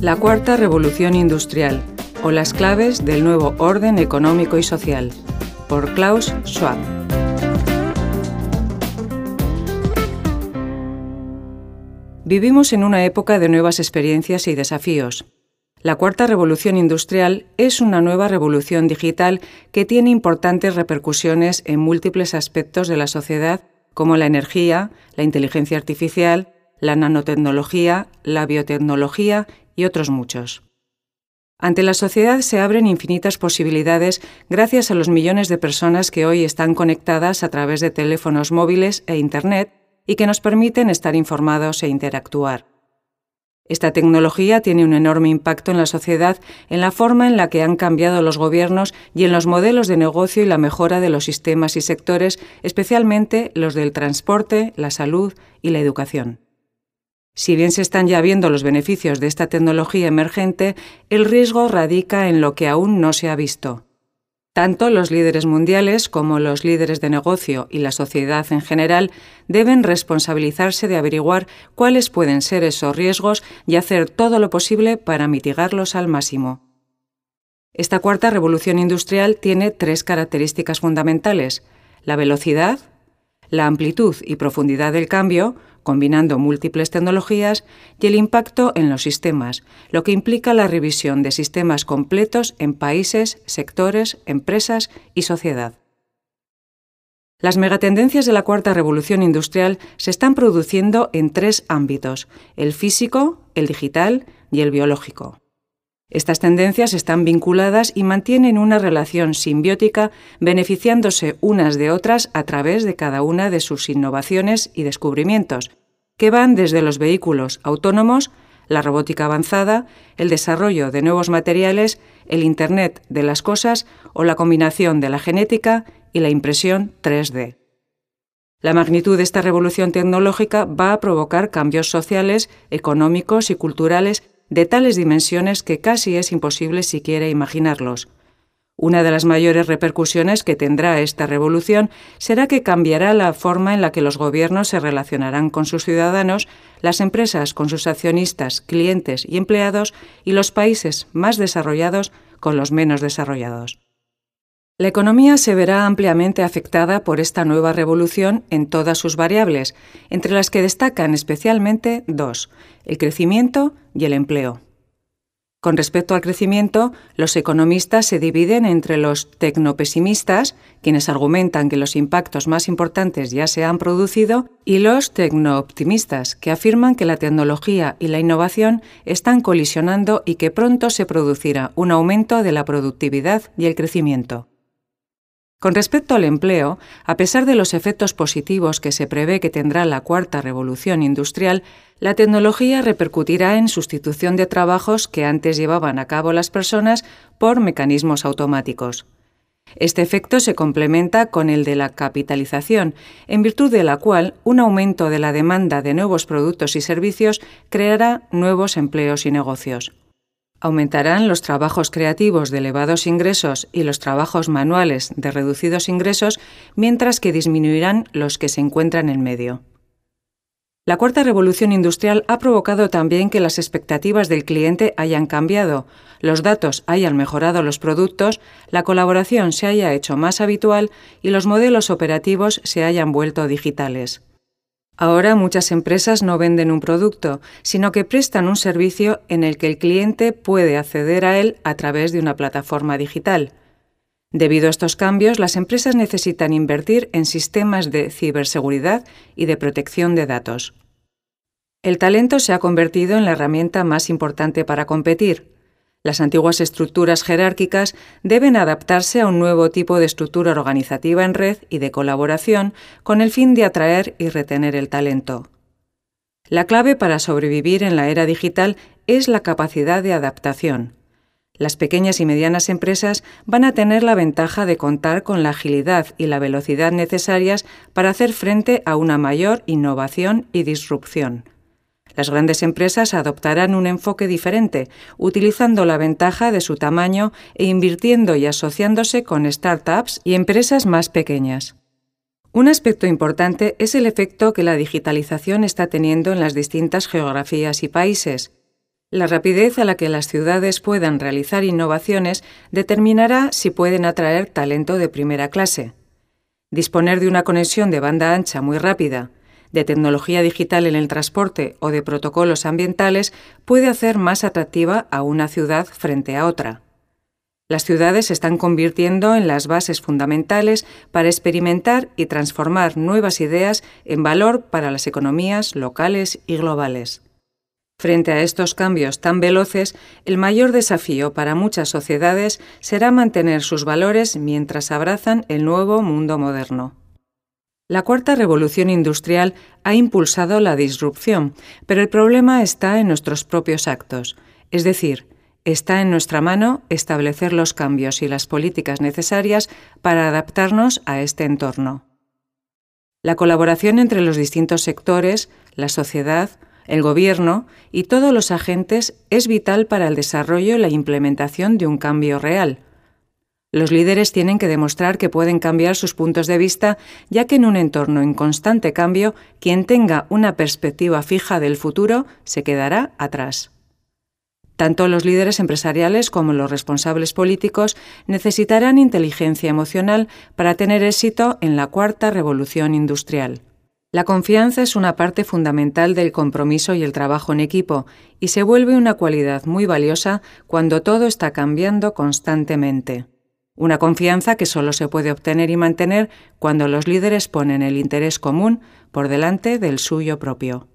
La cuarta revolución industrial o las claves del nuevo orden económico y social, por Klaus Schwab. Vivimos en una época de nuevas experiencias y desafíos. La cuarta revolución industrial es una nueva revolución digital que tiene importantes repercusiones en múltiples aspectos de la sociedad, como la energía, la inteligencia artificial, la nanotecnología, la biotecnología y otros muchos. Ante la sociedad se abren infinitas posibilidades gracias a los millones de personas que hoy están conectadas a través de teléfonos móviles e Internet y que nos permiten estar informados e interactuar. Esta tecnología tiene un enorme impacto en la sociedad en la forma en la que han cambiado los gobiernos y en los modelos de negocio y la mejora de los sistemas y sectores, especialmente los del transporte, la salud y la educación. Si bien se están ya viendo los beneficios de esta tecnología emergente, el riesgo radica en lo que aún no se ha visto. Tanto los líderes mundiales como los líderes de negocio y la sociedad en general deben responsabilizarse de averiguar cuáles pueden ser esos riesgos y hacer todo lo posible para mitigarlos al máximo. Esta cuarta revolución industrial tiene tres características fundamentales, la velocidad, la amplitud y profundidad del cambio, combinando múltiples tecnologías, y el impacto en los sistemas, lo que implica la revisión de sistemas completos en países, sectores, empresas y sociedad. Las megatendencias de la cuarta revolución industrial se están produciendo en tres ámbitos, el físico, el digital y el biológico. Estas tendencias están vinculadas y mantienen una relación simbiótica, beneficiándose unas de otras a través de cada una de sus innovaciones y descubrimientos, que van desde los vehículos autónomos, la robótica avanzada, el desarrollo de nuevos materiales, el Internet de las cosas o la combinación de la genética y la impresión 3D. La magnitud de esta revolución tecnológica va a provocar cambios sociales, económicos y culturales de tales dimensiones que casi es imposible siquiera imaginarlos. Una de las mayores repercusiones que tendrá esta revolución será que cambiará la forma en la que los gobiernos se relacionarán con sus ciudadanos, las empresas con sus accionistas, clientes y empleados y los países más desarrollados con los menos desarrollados. La economía se verá ampliamente afectada por esta nueva revolución en todas sus variables, entre las que destacan especialmente dos, el crecimiento y el empleo. Con respecto al crecimiento, los economistas se dividen entre los tecnopesimistas, quienes argumentan que los impactos más importantes ya se han producido, y los tecnooptimistas, que afirman que la tecnología y la innovación están colisionando y que pronto se producirá un aumento de la productividad y el crecimiento. Con respecto al empleo, a pesar de los efectos positivos que se prevé que tendrá la cuarta revolución industrial, la tecnología repercutirá en sustitución de trabajos que antes llevaban a cabo las personas por mecanismos automáticos. Este efecto se complementa con el de la capitalización, en virtud de la cual un aumento de la demanda de nuevos productos y servicios creará nuevos empleos y negocios. Aumentarán los trabajos creativos de elevados ingresos y los trabajos manuales de reducidos ingresos, mientras que disminuirán los que se encuentran en medio. La cuarta revolución industrial ha provocado también que las expectativas del cliente hayan cambiado, los datos hayan mejorado los productos, la colaboración se haya hecho más habitual y los modelos operativos se hayan vuelto digitales. Ahora muchas empresas no venden un producto, sino que prestan un servicio en el que el cliente puede acceder a él a través de una plataforma digital. Debido a estos cambios, las empresas necesitan invertir en sistemas de ciberseguridad y de protección de datos. El talento se ha convertido en la herramienta más importante para competir. Las antiguas estructuras jerárquicas deben adaptarse a un nuevo tipo de estructura organizativa en red y de colaboración con el fin de atraer y retener el talento. La clave para sobrevivir en la era digital es la capacidad de adaptación. Las pequeñas y medianas empresas van a tener la ventaja de contar con la agilidad y la velocidad necesarias para hacer frente a una mayor innovación y disrupción. Las grandes empresas adoptarán un enfoque diferente, utilizando la ventaja de su tamaño e invirtiendo y asociándose con startups y empresas más pequeñas. Un aspecto importante es el efecto que la digitalización está teniendo en las distintas geografías y países. La rapidez a la que las ciudades puedan realizar innovaciones determinará si pueden atraer talento de primera clase. Disponer de una conexión de banda ancha muy rápida, de tecnología digital en el transporte o de protocolos ambientales puede hacer más atractiva a una ciudad frente a otra. Las ciudades se están convirtiendo en las bases fundamentales para experimentar y transformar nuevas ideas en valor para las economías locales y globales. Frente a estos cambios tan veloces, el mayor desafío para muchas sociedades será mantener sus valores mientras abrazan el nuevo mundo moderno. La cuarta revolución industrial ha impulsado la disrupción, pero el problema está en nuestros propios actos, es decir, está en nuestra mano establecer los cambios y las políticas necesarias para adaptarnos a este entorno. La colaboración entre los distintos sectores, la sociedad, el Gobierno y todos los agentes es vital para el desarrollo y la implementación de un cambio real, los líderes tienen que demostrar que pueden cambiar sus puntos de vista, ya que en un entorno en constante cambio, quien tenga una perspectiva fija del futuro se quedará atrás. Tanto los líderes empresariales como los responsables políticos necesitarán inteligencia emocional para tener éxito en la cuarta revolución industrial. La confianza es una parte fundamental del compromiso y el trabajo en equipo, y se vuelve una cualidad muy valiosa cuando todo está cambiando constantemente. Una confianza que solo se puede obtener y mantener cuando los líderes ponen el interés común por delante del suyo propio.